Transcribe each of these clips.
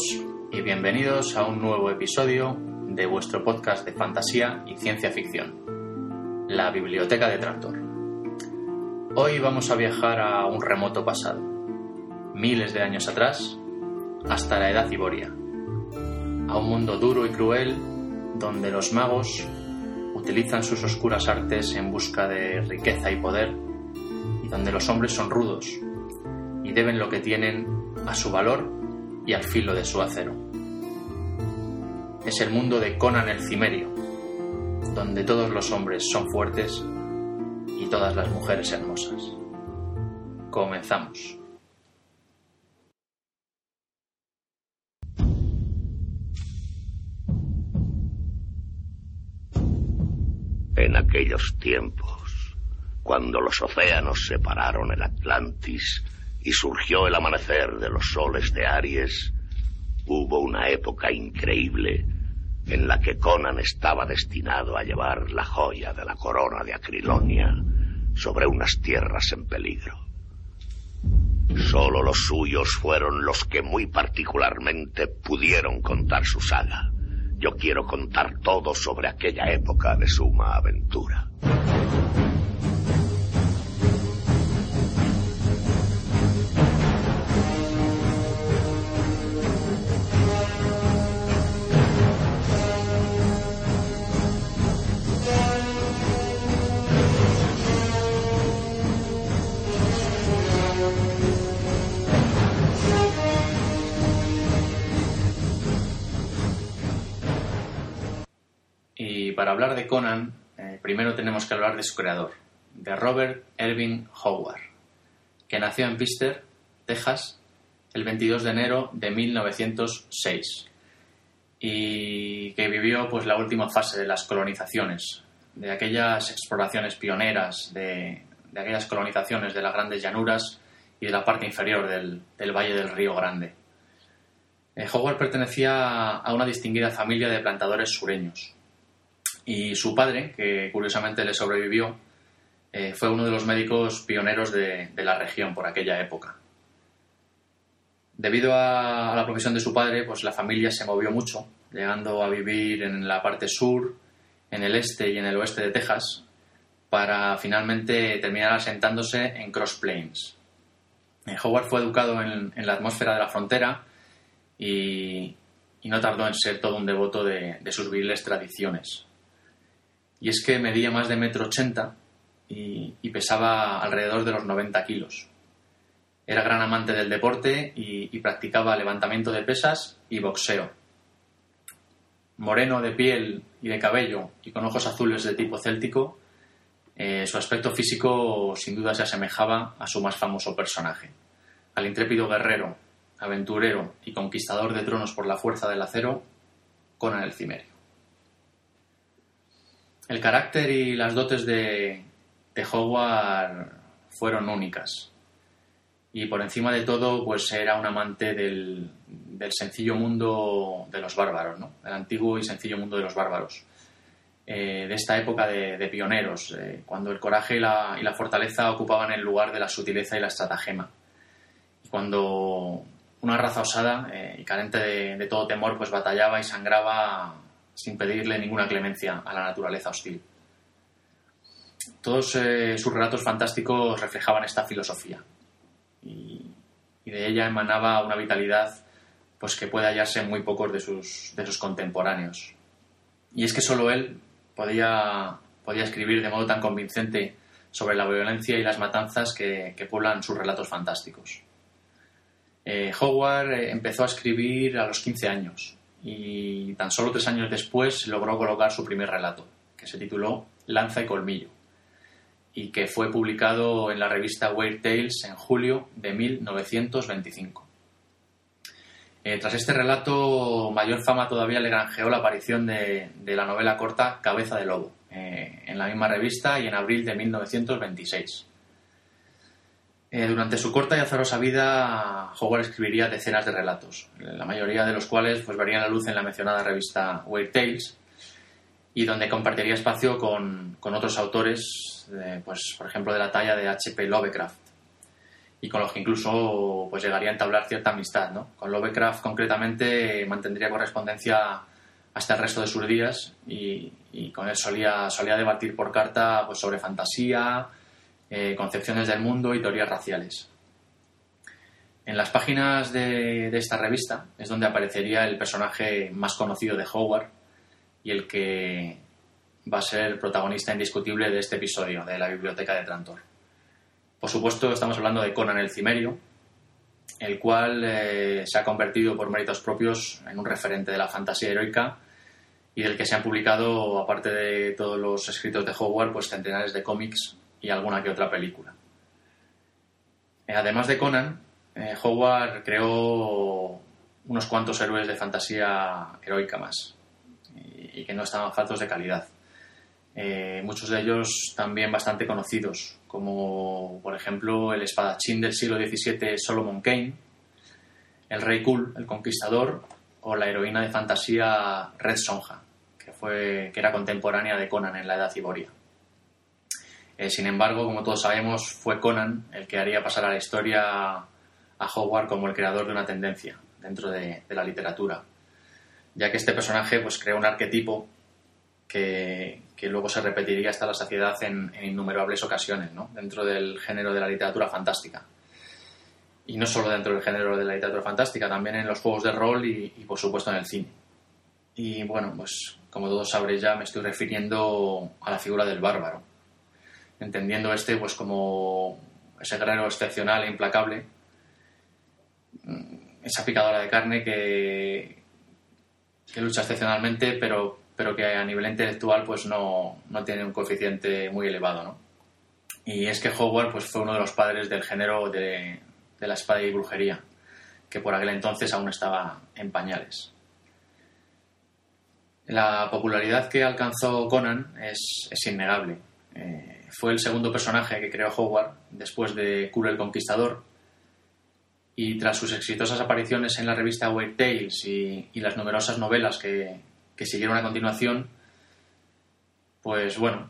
y bienvenidos a un nuevo episodio de vuestro podcast de fantasía y ciencia ficción, la Biblioteca de Tractor. Hoy vamos a viajar a un remoto pasado, miles de años atrás, hasta la Edad Iboria, a un mundo duro y cruel donde los magos utilizan sus oscuras artes en busca de riqueza y poder y donde los hombres son rudos y deben lo que tienen a su valor y al filo de su acero. Es el mundo de Conan el Cimerio, donde todos los hombres son fuertes y todas las mujeres hermosas. Comenzamos. En aquellos tiempos, cuando los océanos separaron el Atlantis y surgió el amanecer de los soles de Aries, hubo una época increíble en la que Conan estaba destinado a llevar la joya de la corona de Acrilonia sobre unas tierras en peligro. Solo los suyos fueron los que muy particularmente pudieron contar su saga. Yo quiero contar todo sobre aquella época de suma aventura. Primero tenemos que hablar de su creador, de Robert Erving Howard, que nació en Pister, Texas, el 22 de enero de 1906 y que vivió pues la última fase de las colonizaciones, de aquellas exploraciones pioneras, de, de aquellas colonizaciones de las grandes llanuras y de la parte inferior del, del Valle del Río Grande. Eh, Howard pertenecía a una distinguida familia de plantadores sureños y su padre, que curiosamente le sobrevivió, eh, fue uno de los médicos pioneros de, la región por aquella época. Debido a, la profesión de su padre, pues la familia se movió mucho, llegando a vivir en la parte sur, en el este y en el oeste de Texas, para finalmente terminar asentándose en Cross Plains. Eh, Howard fue educado en, la atmósfera de la frontera y, no tardó en ser todo un devoto de, de sus viriles tradiciones. Y es que medía más de metro ochenta y, pesaba alrededor de los 90 kilos. Era gran amante del deporte y, y practicaba levantamiento de pesas y boxeo. Moreno de piel y de cabello y con ojos azules de tipo céltico, eh, su aspecto físico sin duda se asemejaba a su más famoso personaje, al intrépido guerrero, aventurero y conquistador de tronos por la fuerza del acero, Conan el Cimerio. El carácter y las dotes de, de Howard fueron únicas. Y por encima de todo, pues era un amante del, del sencillo mundo de los bárbaros, ¿no? El antiguo y sencillo mundo de los bárbaros. Eh, de esta época de, de pioneros, eh, cuando el coraje y la, y la, fortaleza ocupaban el lugar de la sutileza y la estratagema. Y cuando una raza osada eh, y carente de, de, todo temor, pues batallaba y sangraba sin pedirle ninguna clemencia a la naturaleza hostil. Todos eh, sus relatos fantásticos reflejaban esta filosofía y, de ella emanaba una vitalidad pues que puede hallarse en muy pocos de sus, de sus contemporáneos. Y es que solo él podía, podía escribir de modo tan convincente sobre la violencia y las matanzas que, que pueblan sus relatos fantásticos. Eh, Howard empezó a escribir a los 15 años y tan solo tres años después logró colocar su primer relato, que se tituló Lanza y Colmillo, y que fue publicado en la revista Weird Tales en julio de 1925. Eh, tras este relato, mayor fama todavía le granjeó la aparición de, la novela corta Cabeza de Lobo, eh, en la misma revista y en abril de 1926. Eh, durante su corta y azarosa vida, Howard escribiría decenas de relatos, la mayoría de los cuales pues, verían la luz en la mencionada revista Weird Tales, y donde compartiría espacio con, con otros autores, pues, por ejemplo, de la talla de H.P. Lovecraft. y con los que incluso pues llegaría a entablar cierta amistad. ¿no? Con Lovecraft concretamente mantendría correspondencia hasta el resto de sus días y, con él solía, solía debatir por carta pues, sobre fantasía, eh, concepciones del mundo y teorías raciales. En las páginas de, esta revista es donde aparecería el personaje más conocido de Howard y el que va a ser protagonista indiscutible de este episodio de la Biblioteca de Trantor. Por supuesto, estamos hablando de Conan el Cimerio, el cual eh, se ha convertido por méritos propios en un referente de la fantasía heroica y del que se han publicado, aparte de todos los escritos de Howard, pues centenares de cómics y alguna que otra película. Eh, además de Conan, eh, Howard creó unos cuantos héroes de fantasía heroica más y, que no estaban faltos de calidad. Eh, muchos de ellos también bastante conocidos, como por ejemplo el espadachín del siglo XVII Solomon Kane, el rey Kul, el conquistador, o la heroína de fantasía Red Sonja, que, fue, que era contemporánea de Conan en la Edad Ciboria. Eh, sin embargo, como todos sabemos, fue Conan el que haría pasar a la historia a Howard como el creador de una tendencia dentro de, la literatura, ya que este personaje pues, creó un arquetipo que, luego se repetiría hasta la saciedad en, innumerables ocasiones dentro del género de la literatura fantástica. Y no solo dentro del género de la literatura fantástica, también en los juegos de rol y, y por supuesto en el cine. Y bueno, pues como todos sabréis ya, me estoy refiriendo a la figura del bárbaro entendiendo este pues como ese guerrero excepcional e implacable, mm, esa picadora de carne que, que lucha excepcionalmente, pero, pero que a nivel intelectual pues no, tiene un coeficiente muy elevado. ¿no? Y es que Howard pues, fue uno de los padres del género de, la espada y brujería, que por aquel entonces aún estaba en pañales. La popularidad que alcanzó Conan es, es innegable. Eh, fue el segundo personaje que creó Howard después de Kuro el Conquistador. Y tras sus exitosas apariciones en la revista Weird Tales y, las numerosas novelas que, siguieron a continuación, pues bueno,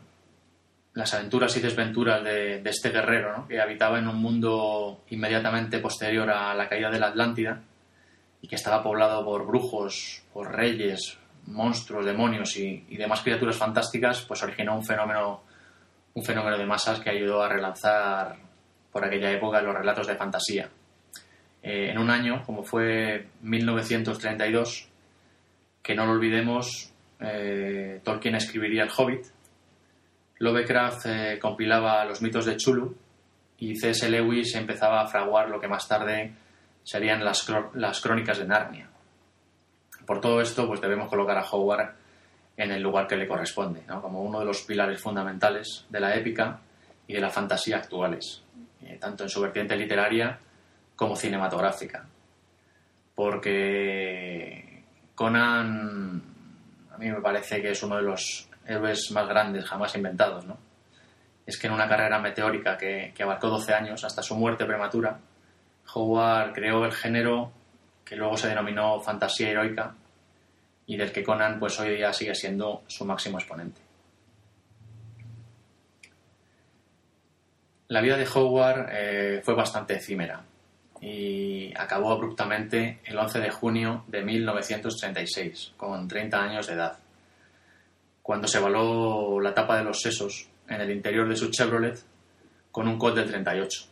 las aventuras y desventuras de, este guerrero, que habitaba en un mundo inmediatamente posterior a la caída de la Atlántida y que estaba poblado por brujos, por reyes, monstruos, demonios y, y demás criaturas fantásticas, pues originó un fenómeno un fenómeno de masas que ayudó a relanzar por aquella época los relatos de fantasía. Eh, en un año, como fue 1932, que no lo olvidemos, eh, Tolkien escribiría El Hobbit, Lovecraft eh, compilaba los mitos de Chulu y C.S. Lewis empezaba a fraguar lo que más tarde serían las, crónicas de Narnia. Por todo esto, pues debemos colocar a Howard en el lugar que le corresponde, como uno de los pilares fundamentales de la épica y de la fantasía actuales, eh, tanto en su vertiente literaria como cinematográfica. Porque Conan a mí me parece que es uno de los héroes más grandes jamás inventados. Es que en una carrera meteórica que, que abarcó 12 años hasta su muerte prematura, Howard creó el género que luego se denominó fantasía heroica y del que Conan pues hoy día sigue siendo su máximo exponente. La vida de Howard eh, fue bastante efímera y acabó abruptamente el 11 de junio de 1936, con 30 años de edad, cuando se való la tapa de los sesos en el interior de su Chevrolet con un Colt del 38.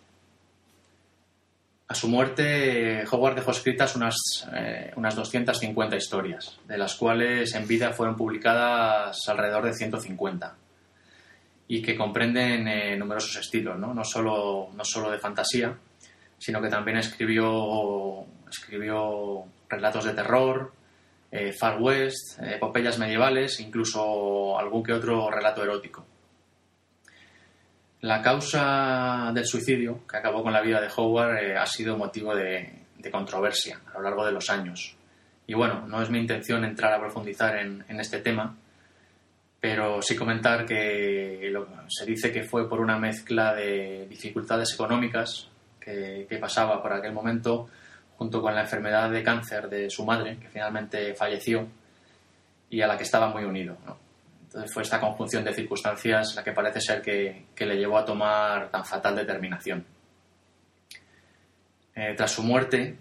A su muerte, Howard dejó escritas unas, eh, unas 250 historias, de las cuales en vida fueron publicadas alrededor de 150, y que comprenden eh, numerosos estilos, ¿no? Solo, no solo de fantasía, sino que también escribió, escribió relatos de terror, eh, Far West, epopeyas medievales, incluso algún que otro relato erótico. La causa del suicidio, que acabó con la vida de Howard, eh, ha sido motivo de, controversia a lo largo de los años. Y bueno, no es mi intención entrar a profundizar en, este tema, pero sí comentar que se dice que fue por una mezcla de dificultades económicas que, pasaba por aquel momento, junto con la enfermedad de cáncer de su madre, que finalmente falleció y a la que estaba muy unido. ¿no? Entonces fue esta conjunción de circunstancias la que parece ser que, le llevó a tomar tan fatal determinación. Eh, tras su muerte,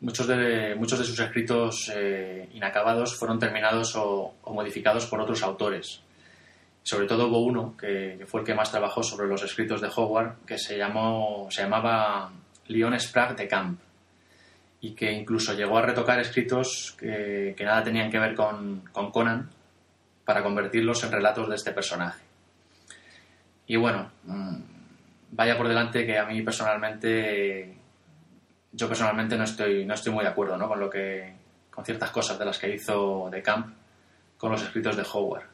muchos de, muchos de sus escritos eh, inacabados fueron terminados o, modificados por otros autores. Sobre todo hubo uno, que, fue el que más trabajó sobre los escritos de Howard, que se, llamó, se llamaba Leon Sprague de Camp, y que incluso llegó a retocar escritos que, nada tenían que ver con, con Conan para convertirlos en relatos de este personaje. Y bueno, mm, vaya por delante que a mí personalmente yo personalmente no estoy, no estoy muy de acuerdo ¿no? con, lo que, con ciertas cosas de las que hizo de Camp con los escritos de Howard.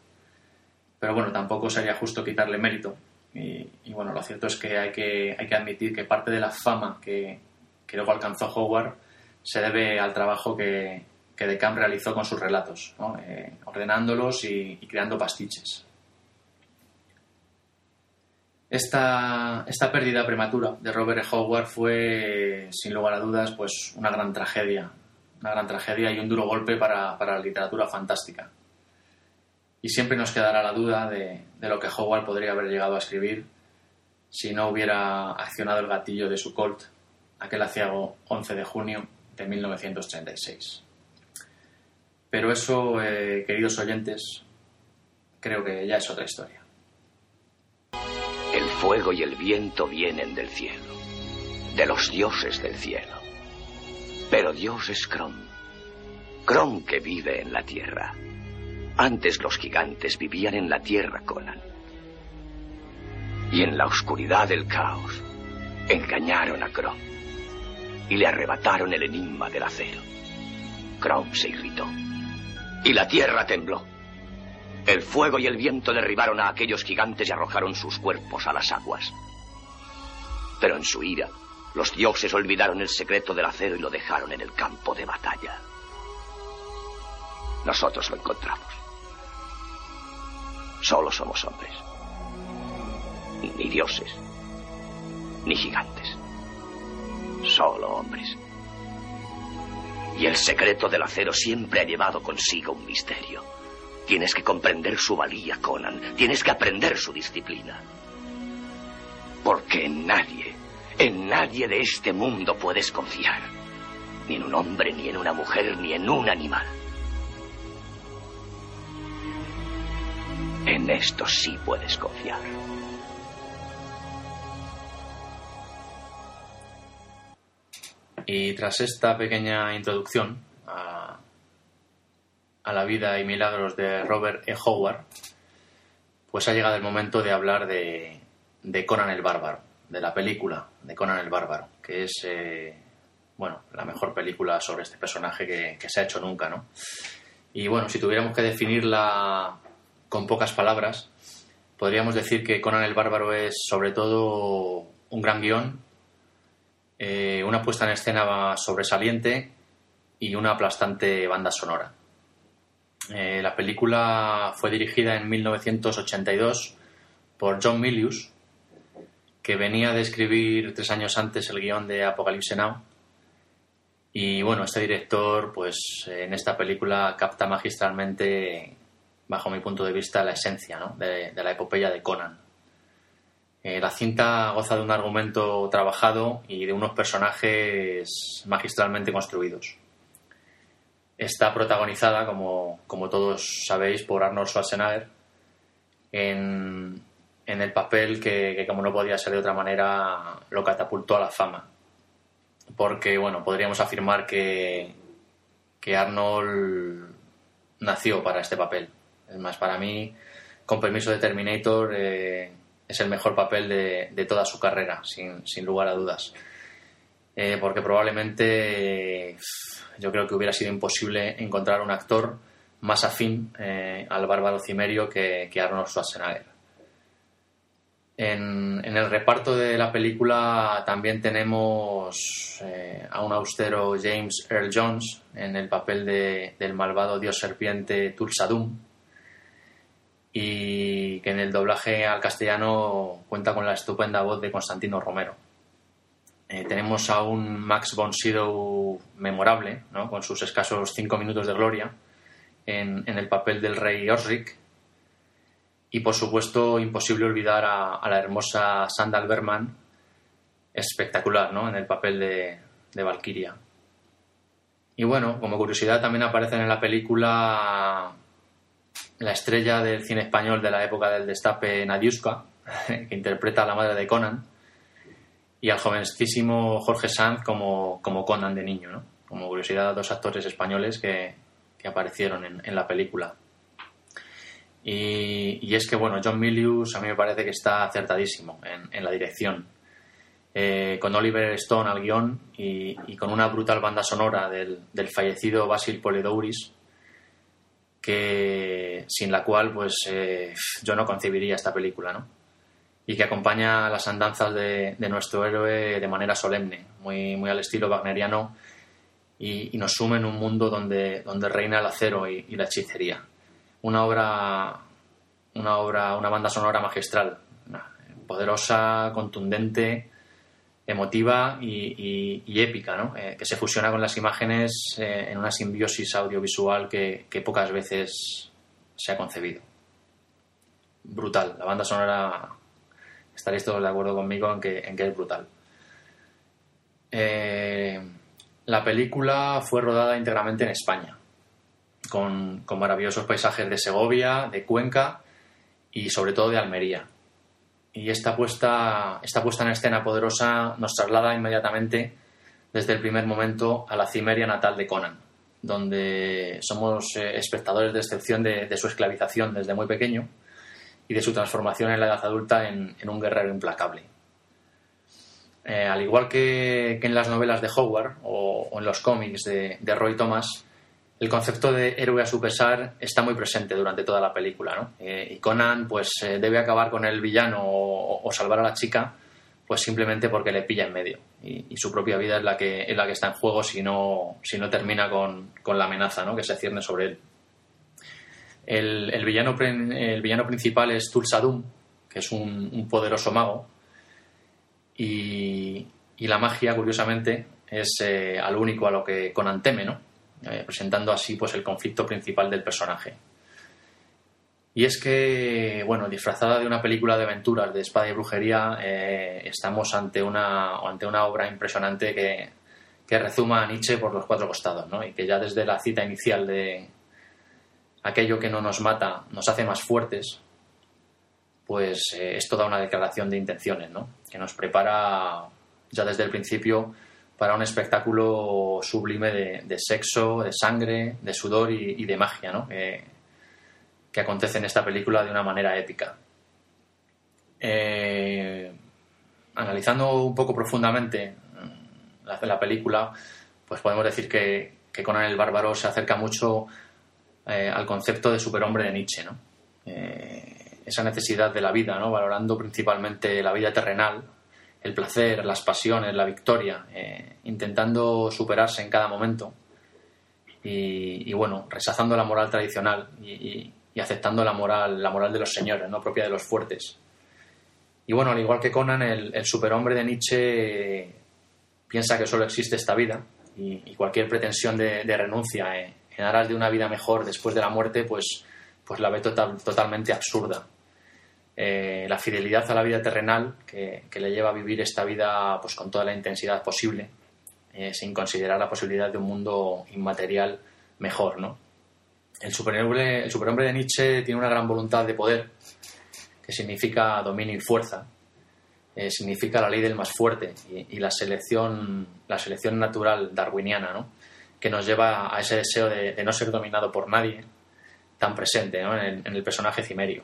Pero bueno, tampoco sería justo quitarle mérito. Y, bueno, lo cierto es que hay que, hay que admitir que parte de la fama que, que luego alcanzó Howard se debe al trabajo que, que de Camp realizó con sus relatos, eh, ordenándolos y creando pastiches. Esta, pérdida prematura de Robert E. Howard fue, sin lugar a dudas, pues una gran tragedia, una gran tragedia y un duro golpe para, la literatura fantástica. Y siempre nos quedará la duda de, lo que Howard podría haber llegado a escribir si no hubiera accionado el gatillo de su Colt aquel aciago 11 de junio de 1936. Pero eso, eh, queridos oyentes, creo que ya es otra historia. El fuego y el viento vienen del cielo, de los dioses del cielo. Pero Dios es Kron, Kron que vive en la tierra. Antes los gigantes vivían en la tierra, Conan. Y en la oscuridad del caos engañaron a Kron y le arrebataron el enigma del acero. Kron se irritó y la tierra tembló. El fuego y el viento derribaron a aquellos gigantes y arrojaron sus cuerpos a las aguas. Pero en su ira, los dioses olvidaron el secreto del acero y lo dejaron en el campo de batalla. Nosotros lo encontramos. Solo somos hombres. Ni dioses, ni gigantes. Solo hombres. Y el secreto del acero siempre ha llevado consigo un misterio. Tienes que comprender su valía, Conan. Tienes que aprender su disciplina. Porque en nadie, en nadie de este mundo puedes confiar. Ni en un hombre, ni en una mujer, ni en un animal. En esto sí puedes confiar. Y tras esta pequeña introducción a la vida y milagros de Robert E. Howard, pues ha llegado el momento de hablar de, Conan el Bárbaro, de la película de Conan el Bárbaro, que es, eh, bueno, la mejor película sobre este personaje que, se ha hecho nunca, ¿no? Y bueno, si tuviéramos que definirla con pocas palabras, podríamos decir que Conan el Bárbaro es sobre todo un gran guion, eh, una puesta en escena sobresaliente y una aplastante banda sonora. Eh, la película fue dirigida en 1982 por John Milius, que venía de escribir tres años antes el guion de Apocalypse Now. Y bueno, este director, pues en esta película capta magistralmente, bajo mi punto de vista, la esencia de, la epopeya de Conan. Eh, la cinta goza de un argumento trabajado y de unos personajes magistralmente construidos. Está protagonizada, como, todos sabéis, por Arnold Schwarzenegger en, el papel que, como no podía ser de otra manera, lo catapultó a la fama. Porque, bueno, podríamos afirmar que, que Arnold nació para este papel. Es más, para mí, con permiso de Terminator, eh, es el mejor papel de, toda su carrera, sin, sin lugar a dudas. Eh, porque probablemente yo creo que hubiera sido imposible encontrar un actor más afín eh, al bárbaro cimerio que, Arnold Schwarzenegger. En, el reparto de la película también tenemos eh, a un austero James Earl Jones en el papel del malvado dios serpiente Tulsadum y que en el doblaje al castellano cuenta con la estupenda voz de Constantino Romero. Eh, tenemos a un Max von Sydow memorable, con sus escasos cinco minutos de gloria en, el papel del rey Osric. Y por supuesto, imposible olvidar a, la hermosa Sandal Berman espectacular ¿no? en el papel de, de Valkyria. Y bueno, como curiosidad también aparecen en la película la estrella del cine español de la época del destape Nadiuska, que interpreta a la madre de Conan, y al jovencísimo Jorge Sanz como, como Conan de niño, ¿no? Como curiosidad, dos actores españoles que, que aparecieron en, en, la película. Y, y, es que, bueno, John Milius a mí me parece que está acertadísimo en, en la dirección. Eh, con Oliver Stone al guion y, y, con una brutal banda sonora del, del fallecido Basil Poledouris, que sin la cual pues eh, yo no concebiría esta película, ¿no? Y que acompaña las andanzas de, nuestro héroe de manera solemne, muy, muy al estilo wagneriano, y, y, nos sume en un mundo donde, donde reina el acero y, y, la hechicería. Una obra, una obra, una banda sonora magistral, poderosa, contundente, emotiva y, épica, ¿no? Eh, que se fusiona con las imágenes eh, en una simbiosis audiovisual que, pocas veces se ha concebido. Brutal. La banda sonora, estaréis todos de acuerdo conmigo en que, en que es brutal. Eh, la película fue rodada íntegramente en España, con, con maravillosos paisajes de Segovia, de Cuenca y sobre todo de Almería y esta puesta, esta puesta en escena poderosa nos traslada inmediatamente desde el primer momento a la cimeria natal de Conan, donde somos eh, espectadores de excepción de, su esclavización desde muy pequeño y de su transformación en la edad adulta en, un guerrero implacable. Eh, al igual que, que, en las novelas de Howard o, en los cómics de Roy Thomas, el concepto de héroe a su pesar está muy presente durante toda la película, ¿no? Eh, y Conan, pues, eh, debe acabar con el villano o, salvar a la chica, pues simplemente porque le pilla en medio. Y, su propia vida es la que, es la que está en juego si no, si no termina con, con la amenaza, ¿no? Que se cierne sobre él. El, el, villano, el villano principal es Tulsadum, que es un, un poderoso mago. Y, y, la magia, curiosamente, es eh, al único a lo que Conan teme, ¿no? Eh, presentando así pues el conflicto principal del personaje. Y es que, bueno, disfrazada de una película de aventuras, de espada y brujería, eh, estamos ante una, ante una obra impresionante que, que rezuma a Nietzsche por los cuatro costados, ¿no? Y que ya desde la cita inicial de aquello que no nos mata nos hace más fuertes, pues eh, es toda una declaración de intenciones, ¿no? Que nos prepara ya desde el principio para un espectáculo sublime de, sexo, de sangre, de sudor y, de magia, ¿no? que, que, acontece en esta película de una manera épica. Eh, analizando un poco profundamente la, la, película, pues podemos decir que, que Conan el Bárbaro se acerca mucho eh, al concepto de superhombre de Nietzsche, ¿no? Eh, esa necesidad de la vida, ¿no? valorando principalmente la vida terrenal, el placer, las pasiones, la victoria, eh, intentando superarse en cada momento. Y, bueno, rechazando la moral tradicional y, aceptando la moral, la moral de los señores, no propia de los fuertes. Y bueno, al igual que Conan, el, el superhombre de Nietzsche piensa que solo existe esta vida y, cualquier pretensión de, renuncia en aras de una vida mejor después de la muerte, pues, pues la ve total, totalmente absurda eh, la fidelidad a la vida terrenal que, le lleva a vivir esta vida pues, con toda la intensidad posible, eh, sin considerar la posibilidad de un mundo inmaterial mejor. ¿no? El, superhombre, el superhombre de Nietzsche tiene una gran voluntad de poder, que significa dominio y fuerza, eh, significa la ley del más fuerte y, la, selección, la selección natural darwiniana, ¿no? que nos lleva a ese deseo de, no ser dominado por nadie tan presente en, en el personaje cimerio.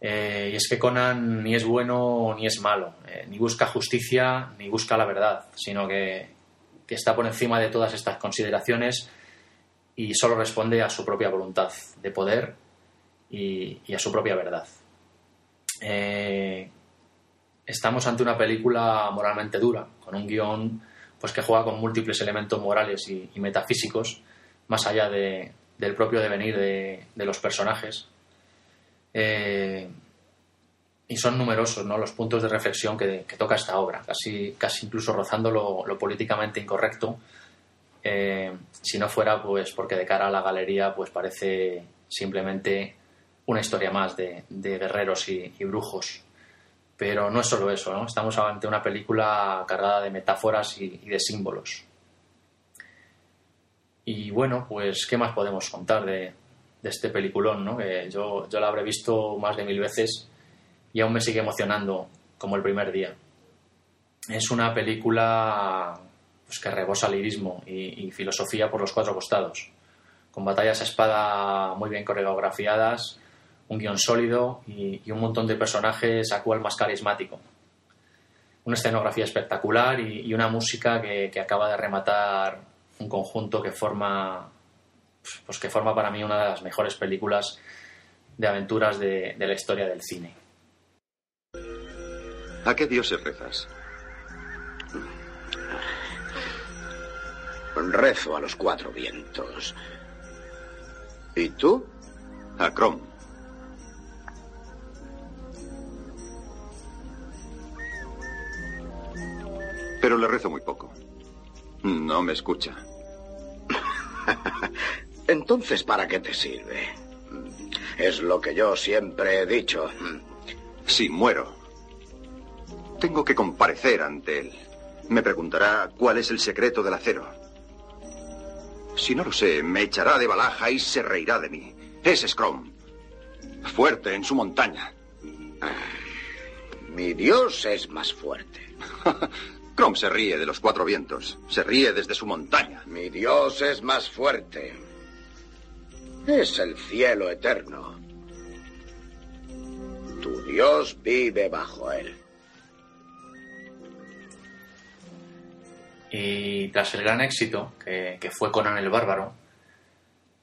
Eh, y es que Conan ni es bueno ni es malo, eh, ni busca justicia ni busca la verdad, sino que, que, está por encima de todas estas consideraciones y solo responde a su propia voluntad de poder y, a su propia verdad. Eh, estamos ante una película moralmente dura, con un guion pues, que juega con múltiples elementos morales y, metafísicos, más allá de, del propio devenir de, de los personajes eh, y son numerosos ¿no? los puntos de reflexión que, toca esta obra, casi, casi incluso rozando lo, políticamente incorrecto, eh, si no fuera pues porque de cara a la galería pues parece simplemente una historia más de, guerreros y, y, brujos. Pero no es solo eso, ¿no? Estamos ante una película cargada de metáforas y, de símbolos. Y bueno, pues, ¿qué más podemos contar de, este peliculón, ¿no? Que yo, yo la habré visto más de mil veces y aún me sigue emocionando como el primer día. Es una película pues, que rebosa lirismo y, filosofía por los cuatro costados, con batallas a espada muy bien coreografiadas, un guion sólido y, un montón de personajes a cual más carismático. Una escenografía espectacular y, una música que, acaba de rematar un conjunto que forma, pues que forma para mí una de las mejores películas de aventuras de, la historia del cine. ¿A qué dioses rezas? Rezo a los cuatro vientos. ¿Y tú? A Crom. Pero le rezo muy poco. No me escucha. Entonces, ¿para qué te sirve? Es lo que yo siempre he dicho. Si muero, tengo que comparecer ante él. Me preguntará cuál es el secreto del acero. Si no lo sé, me echará de balaja y se reirá de mí. Es Scrum. Fuerte en su montaña. Mi Dios es más fuerte. Crom se ríe de los cuatro vientos. Se ríe desde su montaña. Mi Dios es más fuerte. Es el cielo eterno. Tu Dios vive bajo él. Y tras el gran éxito que, fue Conan el Bárbaro,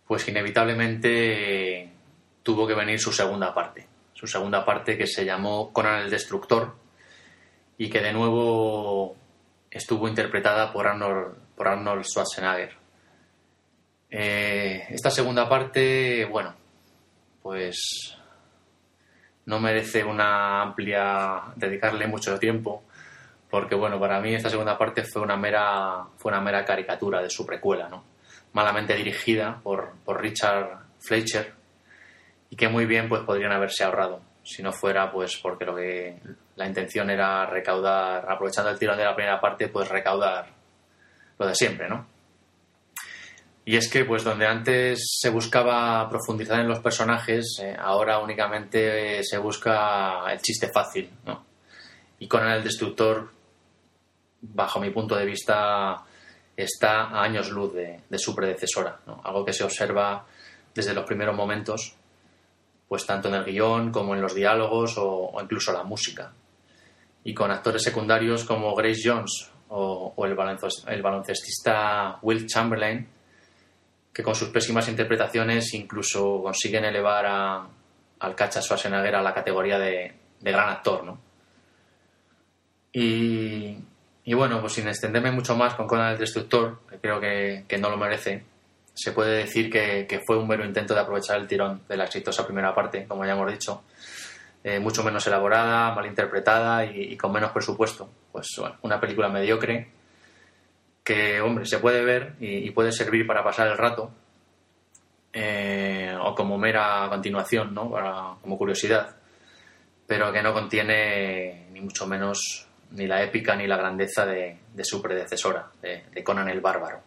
pues inevitablemente tuvo que venir su segunda parte. Su segunda parte que se llamó Conan el Destructor y que de nuevo estuvo interpretada por Arnold, Schwarzenegger. Eh, esta segunda parte, bueno, pues no merece una amplia dedicarle mucho tiempo porque bueno, para mí esta segunda parte fue una mera, fue una mera caricatura de su precuela, ¿no? Malamente dirigida por, por Richard Fleischer y que muy bien pues podrían haberse ahorrado si no fuera pues porque lo que la intención era recaudar, aprovechando el tirón de la primera parte, pues recaudar lo de siempre, ¿no? Y es que, pues, donde antes se buscaba profundizar en los personajes, eh, ahora únicamente se busca el chiste fácil, ¿no? Y con el Destructor bajo mi punto de vista, está a años luz de, su predecesora. Algo que se observa desde los primeros momentos, pues tanto en el guion como en los diálogos o, incluso la música. Y con actores secundarios como Grace Jones o, el, baloncestista Will Chamberlain, que con sus pésimas interpretaciones incluso consiguen elevar a, al Cacha Schwarzenegger a la categoría de, de gran actor, ¿no? Y, y bueno, pues sin extenderme mucho más con Conan el Destructor, que creo que, no lo merece, se puede decir que, fue un mero intento de aprovechar el tirón de la exitosa primera parte, como ya hemos dicho, eh, mucho menos elaborada, mal interpretada y, con menos presupuesto. Pues bueno, una película mediocre que, hombre, se puede ver y, puede servir para pasar el rato, eh, o como mera continuación, ¿no? como curiosidad, pero que no contiene ni mucho menos ni la épica ni la grandeza de, su predecesora, de, Conan el Bárbaro.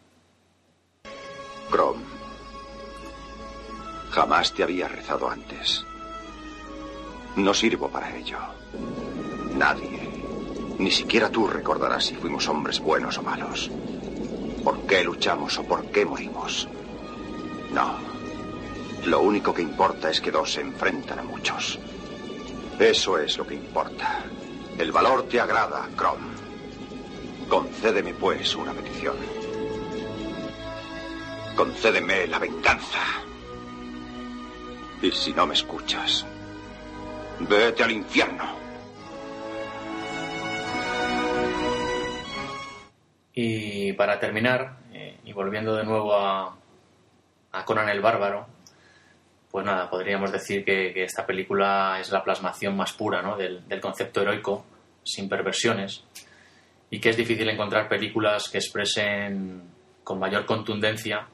Grom, jamás te había rezado antes. No sirvo para ello. Nadie, ni siquiera tú recordarás si fuimos hombres buenos o malos. ¿Por qué luchamos o por qué morimos? No. Lo único que importa es que dos se enfrentan a muchos. Eso es lo que importa. El valor te agrada, Crom. Concédeme, pues, una petición. Concédeme la venganza. Y si no me escuchas, vete al infierno. Para terminar, eh, y volviendo de nuevo a, a Conan el Bárbaro, pues nada, podríamos decir que, esta película es la plasmación más pura ¿no? del, concepto heroico, sin perversiones, y que es difícil encontrar películas que expresen con mayor contundencia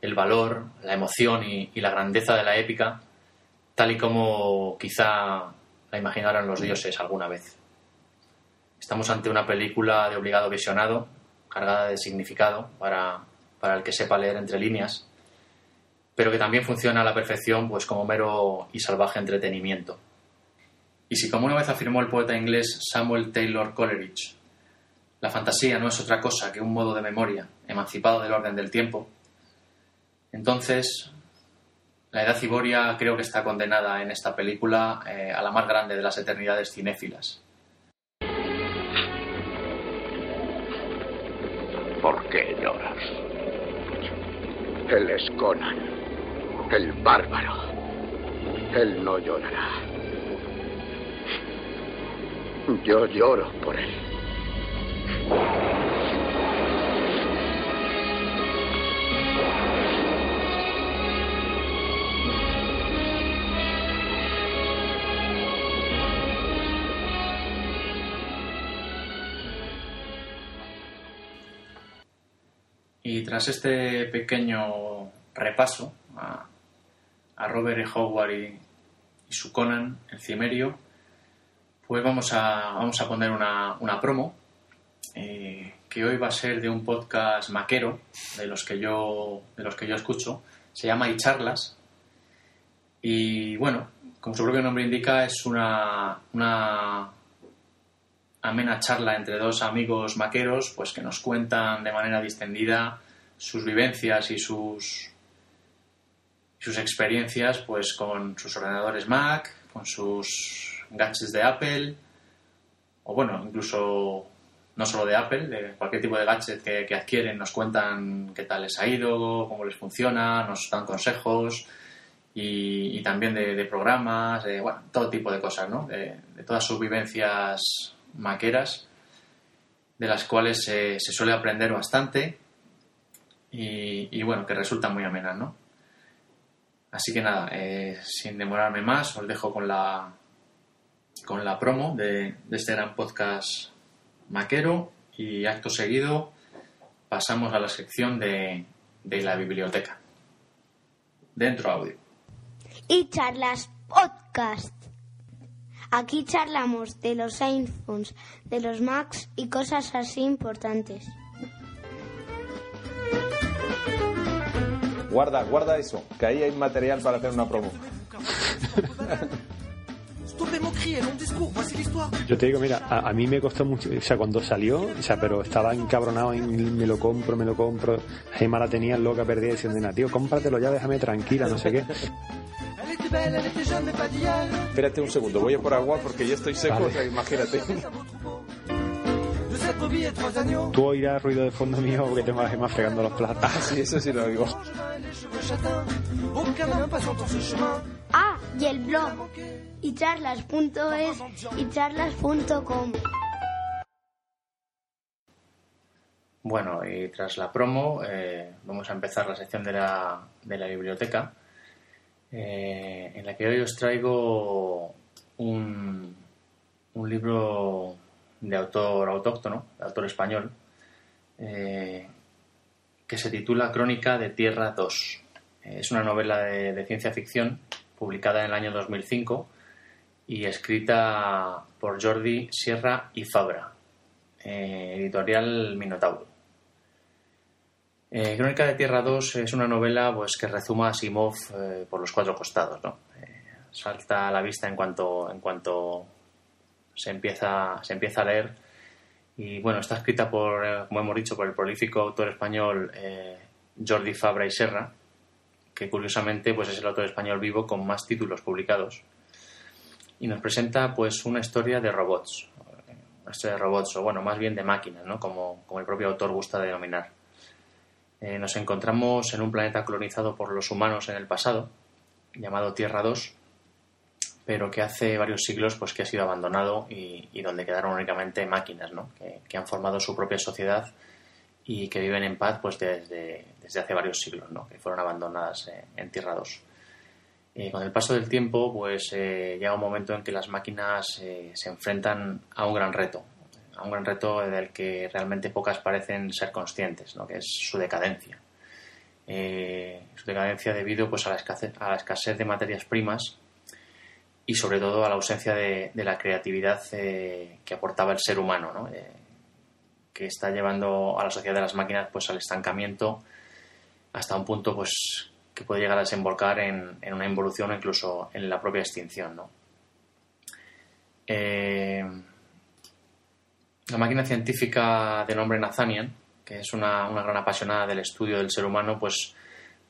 el valor, la emoción y, la grandeza de la épica, tal y como quizá la imaginaron los dioses alguna vez. Estamos ante una película de obligado visionado, cargada de significado para, para el que sepa leer entre líneas, pero que también funciona a la perfección pues como mero y salvaje entretenimiento. Y si como una vez afirmó el poeta inglés Samuel Taylor Coleridge, la fantasía no es otra cosa que un modo de memoria emancipado del orden del tiempo, entonces la Edad Ciboria creo que está condenada en esta película eh, a la más grande de las eternidades cinéfilas. ¿Por qué lloras? Él es Conan, el bárbaro. Él no llorará. Yo lloro por él. Tras este pequeño repaso a, Robert E. Howard y, su Conan, el Cimerio, pues vamos a, vamos a poner una, promo eh, que hoy va a ser de un podcast maquero de los que yo, de los que yo escucho. Se llama Y Charlas. Y bueno, como su propio nombre indica, es una, una amena charla entre dos amigos maqueros, pues que nos cuentan de manera distendida sus vivencias y sus sus experiencias pues con sus ordenadores Mac, con sus gadgets de Apple o bueno, incluso no solo de Apple, de cualquier tipo de gadget que, adquieren, nos cuentan qué tal les ha ido, cómo les funciona, nos dan consejos y, también de, programas, de bueno, todo tipo de cosas, ¿no? De, de todas sus vivencias maqueras, de las cuales se, suele aprender bastante y, bueno, que resultan muy amenas, ¿no? Así que nada, eh, sin demorarme más, os dejo con la, con la promo de, este gran podcast maquero y acto seguido pasamos a la sección de, de la biblioteca. Dentro audio. Y charlas podcast. Aquí charlamos de los iPhones, de los Macs y cosas así importantes. Guarda, guarda eso, que ahí hay material para hacer una promo. Yo te digo, mira, a, mí me costó mucho, o sea, cuando salió, o sea, pero estaba encabronado en me lo compro, me lo compro. Gemma la tenía loca perdida diciendo, tío, cómpratelo ya, déjame tranquila, no sé qué. Espérate un segundo, voy a por agua porque ya estoy seco, imagínate. Tú oirás ruido de fondo mío porque tengo a Gemma fregando los platos. Ah, sí, eso sí lo oigo. Ah, y el blog. Y charlas.es y charlas.com. Bueno, y tras la promo, eh, vamos a empezar la sección de la, de la biblioteca. Eh, en la que hoy os traigo un, un libro de autor autóctono, de autor español, eh, que se titula Crónica de Tierra 2. es una novela de, ciencia ficción publicada en el año 2005 y escrita por Jordi Sierra y Fabra, eh, editorial Minotauro. Eh, Crónica de Tierra 2 es una novela pues, que rezuma a Simov eh, por los cuatro costados. ¿no? Eh, salta a la vista en cuanto, en cuanto se, empieza, se empieza a leer. Y bueno, está escrita por, como hemos dicho, por el prolífico autor español Jordi Fabra y Serra, que curiosamente pues, es el autor español vivo con más títulos publicados. Y nos presenta pues, una historia de robots. Una historia de robots, o bueno, más bien de máquinas, ¿no? como, como el propio autor gusta denominar. Eh, nos encontramos en un planeta colonizado por los humanos en el pasado, llamado Tierra 2, pero que hace varios siglos pues, que ha sido abandonado y, donde quedaron únicamente máquinas ¿no? que, han formado su propia sociedad y que viven en paz pues, desde, desde hace varios siglos, ¿no? que fueron abandonadas eh, en Tierra 2. Eh, con el paso del tiempo, pues llega un momento en que las máquinas se enfrentan a un gran reto, a un gran reto del que realmente pocas parecen ser conscientes, ¿no? que es su decadencia. Eh, su decadencia debido pues, a, la escasez, a la escasez de materias primas y sobre todo a la ausencia de, la creatividad eh, que aportaba el ser humano, ¿no? Eh, que está llevando a la sociedad de las máquinas pues al estancamiento hasta un punto pues que puede llegar a desembocar en, una involución o incluso en la propia extinción, ¿no? Eh, la máquina científica de nombre Nathaniel, que es una, una, gran apasionada del estudio del ser humano, pues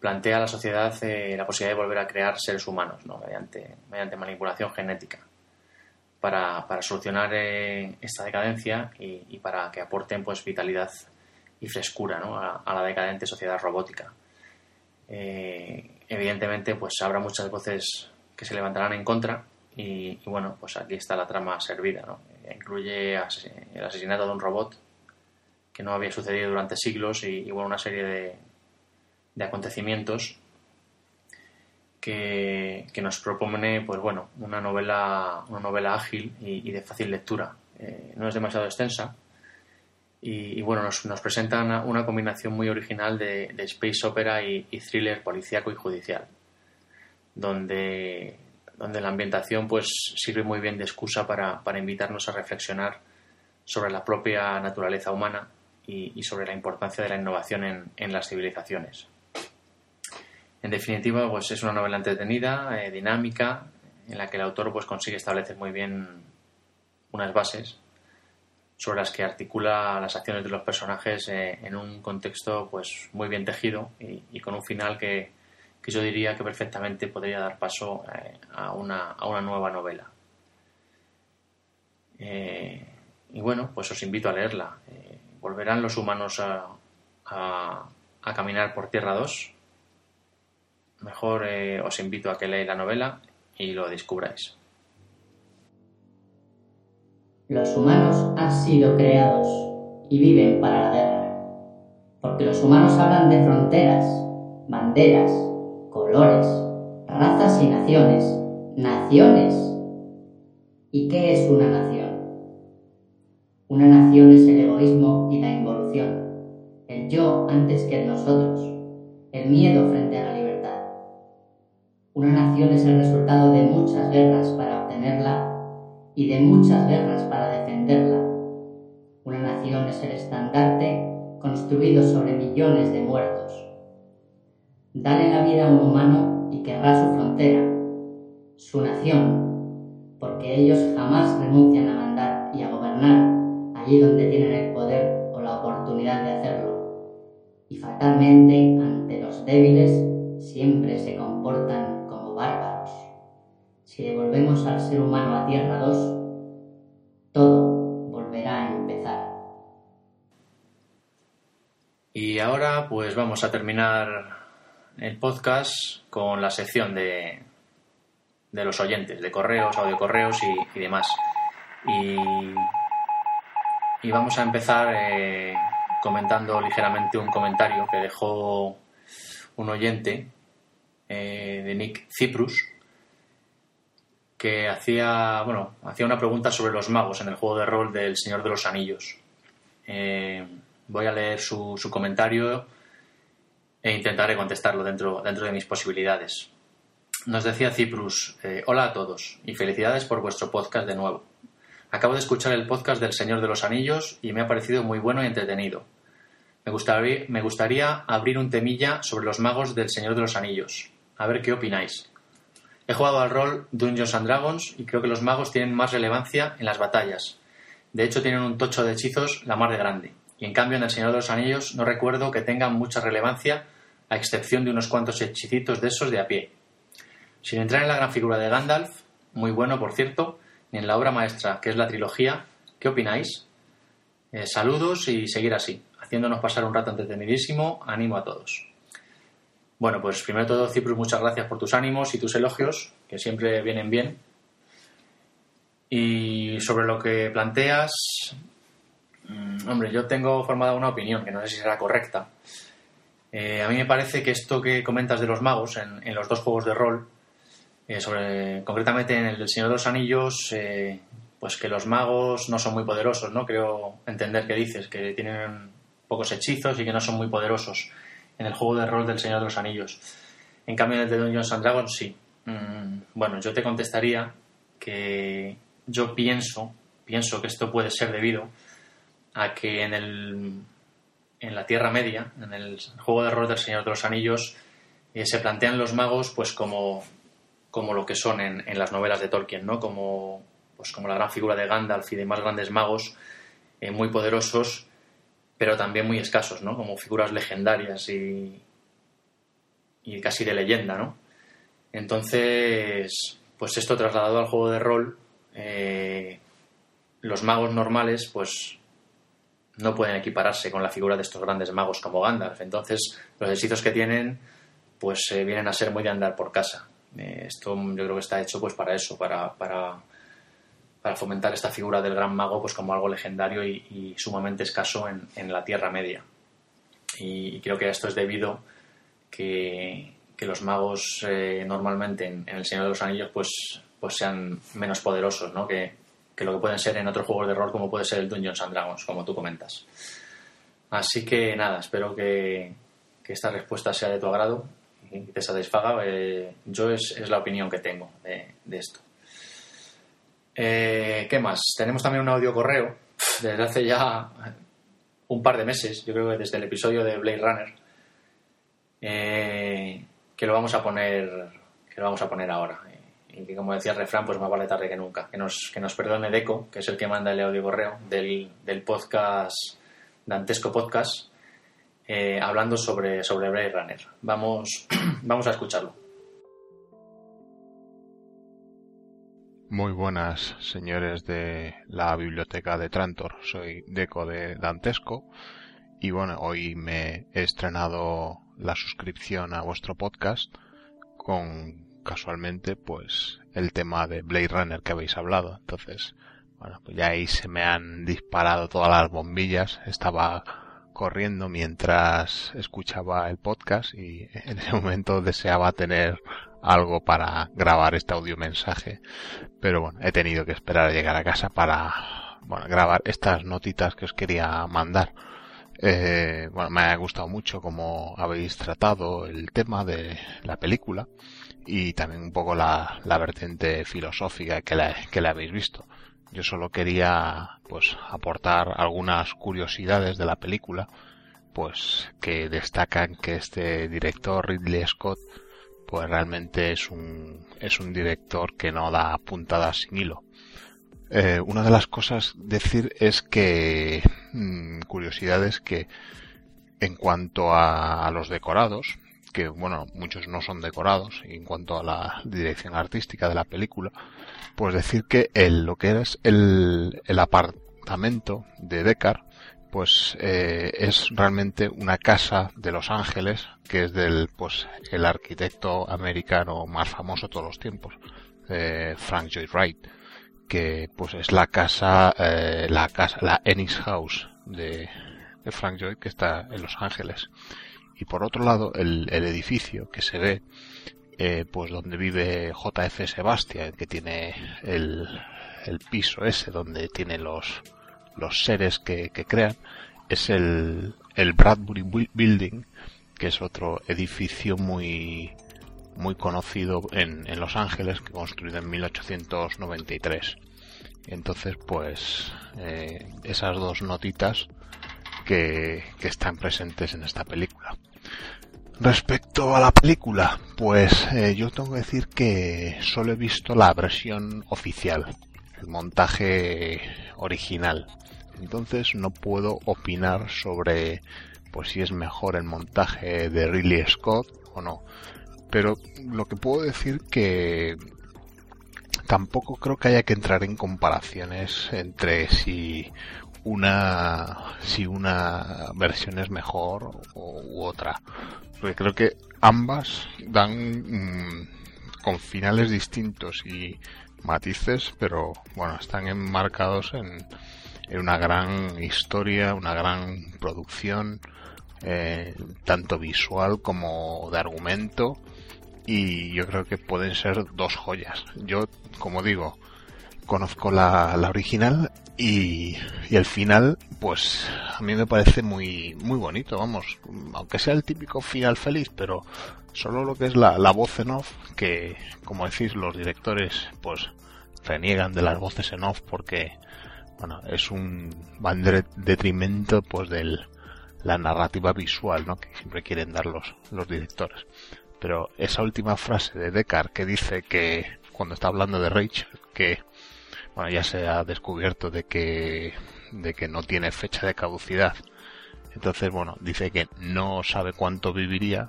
plantea a la sociedad eh, la posibilidad de volver a crear seres humanos ¿no? mediante, mediante manipulación genética para, para solucionar eh, esta decadencia y, y, para que aporten pues vitalidad y frescura ¿no? a, la decadente sociedad robótica. Eh, evidentemente pues habrá muchas voces que se levantarán en contra y, bueno pues aquí está la trama servida ¿no? incluye el asesinato de un robot que no había sucedido durante siglos y, y bueno, una serie de, de acontecimientos que, nos propone pues bueno una novela una novela ágil y, de fácil lectura eh, no es demasiado extensa y, bueno nos, nos, presenta una, combinación muy original de, space opera y, y, thriller policíaco y judicial donde donde la ambientación pues sirve muy bien de excusa para, para invitarnos a reflexionar sobre la propia naturaleza humana y, y sobre la importancia de la innovación en, en las civilizaciones. En definitiva, pues es una novela entretenida, eh, dinámica, en la que el autor pues consigue establecer muy bien unas bases sobre las que articula las acciones de los personajes eh, en un contexto pues muy bien tejido y, con un final que, que, yo diría que perfectamente podría dar paso eh, a, una, a, una, nueva novela. Y bueno, pues os invito a leerla. ¿Volverán los humanos a, a, a caminar por Tierra 2? Mejor eh, os invito a que leáis la novela y lo descubráis. Los humanos han sido creados y viven para la guerra, porque los humanos hablan de fronteras, banderas, colores, razas y naciones. Naciones. ¿Y qué es una nación? Una nación es el egoísmo y la involución, el yo antes que el nosotros, el miedo frente a la nación es el resultado de muchas guerras para obtenerla y de muchas guerras para defenderla. Una nación es el estandarte construido sobre millones de muertos. Dale la vida a un humano y querrá su frontera, su nación, porque ellos jamás renuncian a mandar y a gobernar allí donde tienen el poder o la oportunidad de hacerlo. Y fatalmente, ante los débiles, siempre se comportan. Si devolvemos al ser humano a Tierra 2, todo volverá a empezar. Y ahora pues vamos a terminar el podcast con la sección de, de los oyentes, de correos, audiocorreos y, y demás. Y, vamos a empezar eh, comentando ligeramente un comentario que dejó un oyente eh, de Nick Ciprus, que hacía, bueno, hacía una pregunta sobre los magos en el juego de rol del Señor de los Anillos. Eh, voy a leer su, su, comentario e intentaré contestarlo dentro, dentro de mis posibilidades. Nos decía Ciprus, eh, hola a todos y felicidades por vuestro podcast de nuevo. Acabo de escuchar el podcast del Señor de los Anillos y me ha parecido muy bueno y entretenido. Me gustaría, me gustaría abrir un temilla sobre los magos del Señor de los Anillos a ver qué opináis. He jugado al rol Dungeons and Dragons y creo que los magos tienen más relevancia en las batallas. De hecho, tienen un tocho de hechizos la mar de grande. Y en cambio, en El Señor de los Anillos no recuerdo que tengan mucha relevancia, a excepción de unos cuantos hechicitos de esos de a pie. Sin entrar en la gran figura de Gandalf, muy bueno por cierto, ni en la obra maestra, que es la trilogía, ¿qué opináis? Eh, saludos y seguir así, haciéndonos pasar un rato entretenidísimo. Ánimo a todos. Bueno, pues primero de todo, Ciprus, muchas gracias por tus ánimos y tus elogios, que siempre vienen bien. Y sobre lo que planteas, mmm, hombre, yo tengo formada una opinión que no sé si será correcta. Eh, a mí me parece que esto que comentas de los magos en, en los dos juegos de rol, eh, sobre, concretamente en el del Señor de los Anillos, eh, pues que los magos no son muy poderosos, ¿no? Creo entender que dices, que tienen pocos hechizos y que no son muy poderosos en el juego de rol del Señor de los Anillos. En cambio, en el de Dungeons and Dragons sí. Mm, bueno, yo te contestaría que yo pienso, pienso que esto puede ser debido a que en el en la Tierra Media, en el juego de rol del Señor de los Anillos, eh, se plantean los magos pues como, como lo que son en, en, las novelas de Tolkien, ¿no? Como, pues como la gran figura de Gandalf y de más grandes magos, eh, muy poderosos, pero también muy escasos, ¿no? Como figuras legendarias y, y casi de leyenda, ¿no? Entonces, pues esto trasladado al juego de rol, eh, los magos normales, pues no pueden equipararse con la figura de estos grandes magos como Gandalf. Entonces, los hechizos que tienen, pues eh, vienen a ser muy de andar por casa. Eh, esto yo creo que está hecho pues para eso, para, para, para, fomentar esta figura del gran mago pues como algo legendario y, y sumamente escaso en, en, la Tierra Media. Y, y, creo que esto es debido que, que los magos eh, normalmente en, en, El Señor de los Anillos pues, pues sean menos poderosos, ¿no? Que, que lo que pueden ser en otros juegos de rol como puede ser el Dungeons and Dragons, como tú comentas. Así que nada, espero que, que esta respuesta sea de tu agrado y te satisfaga. Eh, yo es, es, la opinión que tengo de, de esto. Eh, ¿Qué más? Tenemos también un audio correo desde hace ya un par de meses, yo creo que desde el episodio de Blade Runner, eh, que lo vamos a poner que lo vamos a poner ahora y que como decía el refrán, pues más vale tarde que nunca. Que nos, que nos perdone Deco, que es el que manda el audio correo del, del podcast, Dantesco Podcast, eh, hablando sobre, sobre Blade Runner. Vamos, vamos a escucharlo. Muy buenas, señores de la biblioteca de Trantor. Soy Deco de Dantesco. Y bueno, hoy me he estrenado la suscripción a vuestro podcast con casualmente pues el tema de Blade Runner que habéis hablado. Entonces, bueno, pues ya ahí se me han disparado todas las bombillas. Estaba corriendo mientras escuchaba el podcast y en ese momento deseaba tener algo para grabar este audio mensaje. Pero bueno, he tenido que esperar a llegar a casa para bueno, grabar estas notitas que os quería mandar. Eh, bueno, me ha gustado mucho cómo habéis tratado el tema de la película y también un poco la, la vertiente filosófica que la, que la habéis visto. Yo solo quería pues aportar algunas curiosidades de la película, pues que destacan que este director Ridley Scott pues realmente es un es un director que no da puntadas sin hilo. Eh, una de las cosas decir es que mmm, curiosidades que en cuanto a los decorados que bueno, muchos no son decorados en cuanto a la dirección artística de la película, pues decir que el, lo que es el, el apartamento de Deckard, pues eh, es realmente una casa de Los Ángeles que es del pues el arquitecto americano más famoso de todos los tiempos, eh, Frank Lloyd Wright, que pues es la casa, eh, la casa, la Ennis House de, de Frank Lloyd que está en Los Ángeles y por otro lado el, edificio que se ve eh, pues donde vive JF Sebastian que tiene el, el piso ese donde tiene los los seres que, que crean es el, el Bradbury Building que es otro edificio muy muy conocido en, en Los Ángeles que construido en 1893 entonces pues eh, esas dos notitas que, que están presentes en esta película Respecto a la película, pues eh, yo tengo que decir que solo he visto la versión oficial, el montaje original. Entonces no puedo opinar sobre pues si es mejor el montaje de Ridley Scott o no. Pero lo que puedo decir que tampoco creo que haya que entrar en comparaciones entre si una si una versión es mejor o, u otra. Porque creo que ambas dan mmm, con finales distintos y matices pero bueno están enmarcados en, en una gran historia una gran producción eh, tanto visual como de argumento y yo creo que pueden ser dos joyas. Yo como digo conozco la, la original y, y, el final, pues a mí me parece muy, muy bonito, vamos, aunque sea el típico final feliz, pero solo lo que es la, la voz en off, que como decís los directores, pues reniegan de las voces en off porque, bueno, es un detrimento pues del la narrativa visual, ¿no? Que siempre quieren dar los, los directores. Pero esa última frase de Deckard que dice que cuando está hablando de Rachel que bueno, ya se ha descubierto de que de que no tiene fecha de caducidad. Entonces, bueno, dice que no sabe cuánto viviría,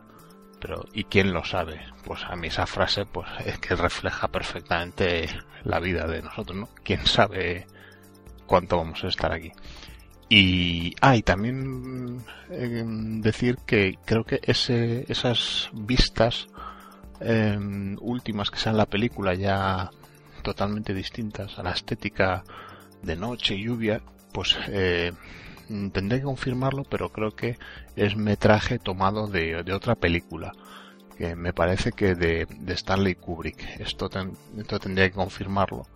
pero ¿y quién lo sabe? Pues a mí esa frase pues es que refleja perfectamente la vida de nosotros, ¿no? ¿Quién sabe cuánto vamos a estar aquí? Y, ah, y también eh, decir que creo que esas vistas eh, últimas que sean la película ya totalmente distintas a la estética de noche y lluvia, pues eh, tendré que confirmarlo, pero creo que es metraje tomado de, de otra película, que me parece que de, de Stanley Kubrick. Esto, esto tendría que confirmarlo,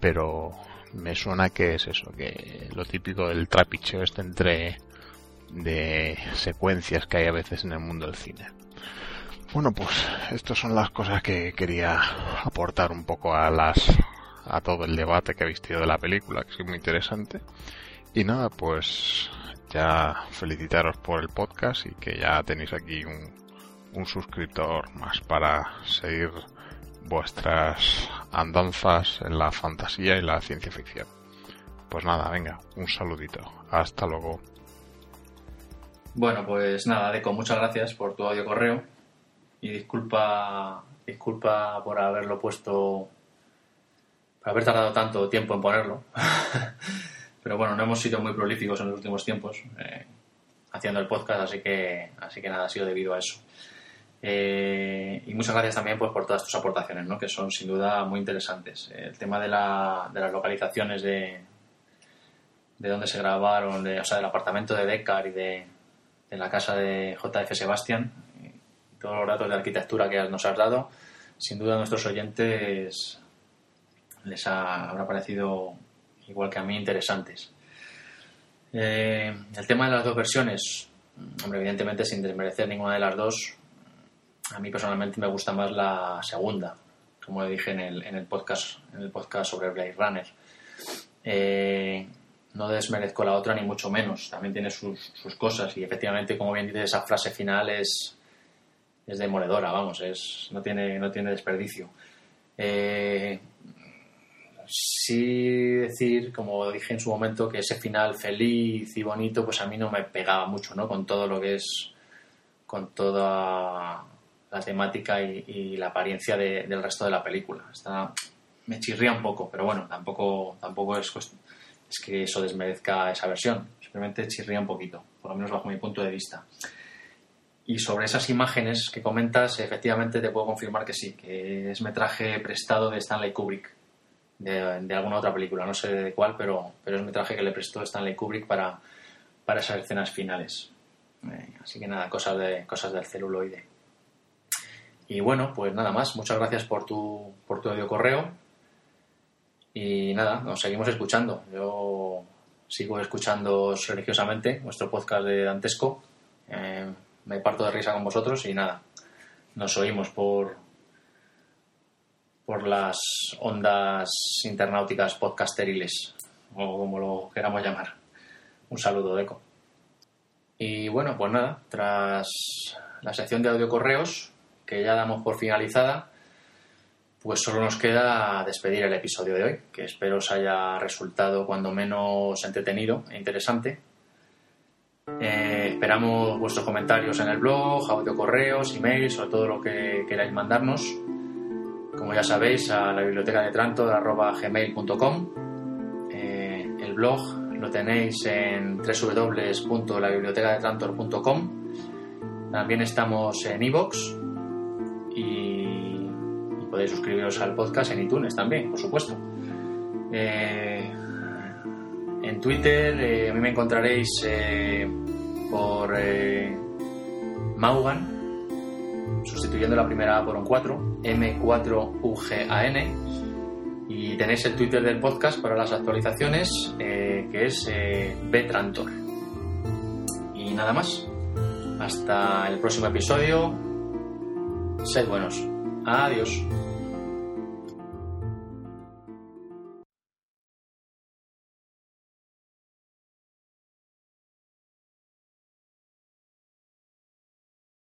pero me suena que es eso, que lo típico del trapicheo este entre de secuencias que hay a veces en el mundo del cine. Bueno, pues estas son las cosas que quería aportar un poco a las a todo el debate que habéis tenido de la película, que es muy interesante. Y nada, pues ya felicitaros por el podcast y que ya tenéis aquí un, un suscriptor más para seguir vuestras andanzas en la fantasía y la ciencia ficción. Pues nada, venga, un saludito. Hasta luego. Bueno, pues nada, Deco, muchas gracias por tu audio correo y disculpa, disculpa por haberlo puesto, por haber tardado tanto tiempo en ponerlo. Pero bueno, no hemos sido muy prolíficos en los últimos tiempos eh, haciendo el podcast, así que, así que nada, ha sido debido a eso. Eh, y muchas gracias también pues, por todas tus aportaciones, ¿no? que son sin duda muy interesantes. El tema de, la, de las localizaciones de, de dónde se grabaron, de, o sea, del apartamento de Deckard y de, de la casa de JF Sebastián, todos los datos de arquitectura que nos has dado, sin duda a nuestros oyentes les habrá parecido, igual que a mí, interesantes. Eh, el tema de las dos versiones, hombre, evidentemente sin desmerecer ninguna de las dos, a mí personalmente me gusta más la segunda, como dije en el, podcast sobre Blade Runner. Eh, no desmerezco la otra ni mucho menos, también tiene sus, sus cosas y efectivamente, como bien dices, esa frase final es, es demoledora, vamos, es, no, tiene, no tiene desperdicio. Eh, sí decir, como dije en su momento, que ese final feliz y bonito, pues a mí no me pegaba mucho, ¿no? Con todo lo que es, con toda la temática y, la apariencia del resto de la película. Me chirría un poco, pero bueno, tampoco, tampoco es, es que eso desmerezca esa versión. Simplemente chirría un poquito, por lo menos bajo mi punto de vista. Y sobre esas imágenes que comentas, efectivamente te puedo confirmar que sí, que es metraje prestado de Stanley Kubrick, de, alguna otra película, no sé de cuál, pero, pero es metraje que le prestó Stanley Kubrick para, para esas escenas finales. Eh, así que nada, cosas, de, cosas del celuloide. Y bueno, pues nada más, muchas gracias por tu, por tu audio correo. Y nada, nos seguimos escuchando. Yo sigo escuchando religiosamente vuestro podcast de Dantesco. Eh, me parto de risa con vosotros y nada, nos oímos por por las ondas internauticas podcasteriles o como lo queramos llamar. Un saludo, Deco. Y bueno, pues nada, tras la sección de audio correos que ya damos por finalizada, pues solo nos queda despedir el episodio de hoy, que espero os haya resultado cuando menos entretenido e interesante eh, esperamos vuestros comentarios en el blog, audio correos, emails o todo lo que queráis mandarnos. Como ya sabéis, a la biblioteca de Trantor gmail.com. Eh, el blog lo tenéis en www.labibliotecadetrantor.com. También estamos en iVoox y, podéis suscribiros al podcast en iTunes también, por supuesto. Eh, en Twitter eh, a mí me encontraréis por eh, Maugan, sustituyendo la primera A por un 4, M4UGAN. Y tenéis el Twitter del podcast para las actualizaciones, que es Betrantor. Y nada más. Hasta el próximo episodio. Sed buenos. Adiós.